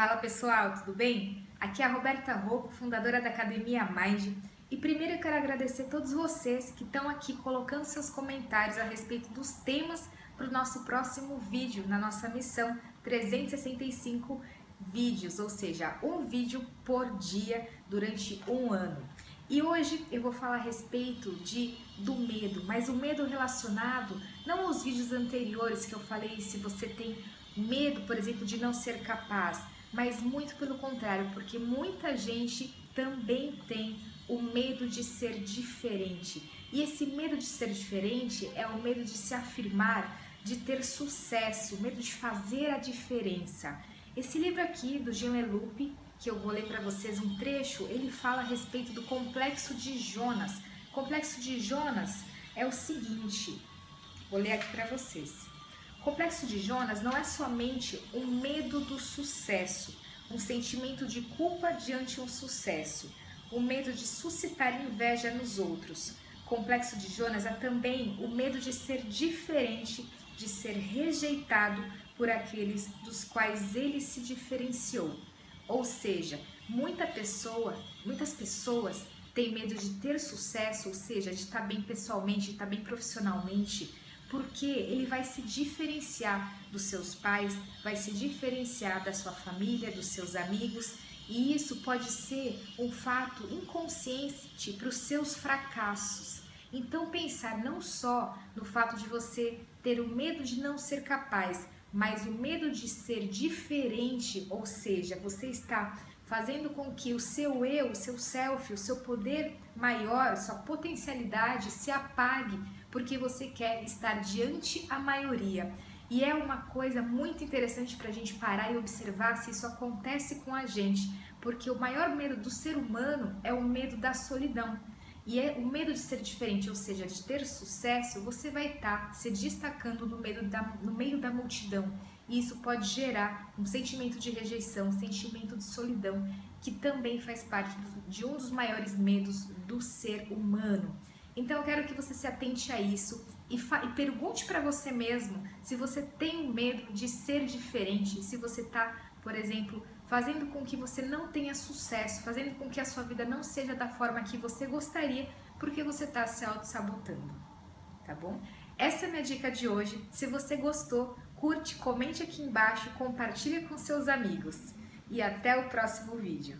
Fala pessoal, tudo bem? Aqui é a Roberta Rocco, fundadora da Academia Mind. E primeiro eu quero agradecer a todos vocês que estão aqui colocando seus comentários a respeito dos temas para o nosso próximo vídeo na nossa missão 365 vídeos, ou seja, um vídeo por dia durante um ano. E hoje eu vou falar a respeito de do medo, mas o medo relacionado não aos vídeos anteriores que eu falei se você tem medo, por exemplo, de não ser capaz, mas muito pelo contrário, porque muita gente também tem o medo de ser diferente. E esse medo de ser diferente é o medo de se afirmar, de ter sucesso, o medo de fazer a diferença. Esse livro aqui do Jean Leloup, que eu vou ler para vocês um trecho, ele fala a respeito do complexo de Jonas. O complexo de Jonas é o seguinte, vou ler aqui para vocês. Complexo de Jonas não é somente um medo do sucesso, um sentimento de culpa diante um sucesso, o medo de suscitar inveja nos outros. Complexo de Jonas é também o medo de ser diferente, de ser rejeitado por aqueles dos quais ele se diferenciou. Ou seja, muita pessoa, muitas pessoas têm medo de ter sucesso, ou seja, de estar bem pessoalmente, de estar bem profissionalmente, porque ele vai se diferenciar dos seus pais, vai se diferenciar da sua família, dos seus amigos, e isso pode ser um fato inconsciente para os seus fracassos. Então, pensar não só no fato de você ter o medo de não ser capaz, mas o medo de ser diferente, ou seja, você está fazendo com que o seu eu, o seu self, o seu poder maior, sua potencialidade se apague porque você quer estar diante a maioria. E é uma coisa muito interessante para a gente parar e observar se isso acontece com a gente, porque o maior medo do ser humano é o medo da solidão. E é o medo de ser diferente, ou seja, de ter sucesso, você vai estar tá se destacando no meio, da, no meio da multidão. E isso pode gerar um sentimento de rejeição, um sentimento de solidão, que também faz parte de um dos maiores medos do ser humano. Então eu quero que você se atente a isso e, e pergunte para você mesmo se você tem medo de ser diferente, se você está, por exemplo, fazendo com que você não tenha sucesso, fazendo com que a sua vida não seja da forma que você gostaria, porque você está se auto-sabotando, tá bom? Essa é a minha dica de hoje. Se você gostou, curte, comente aqui embaixo, compartilhe com seus amigos. E até o próximo vídeo.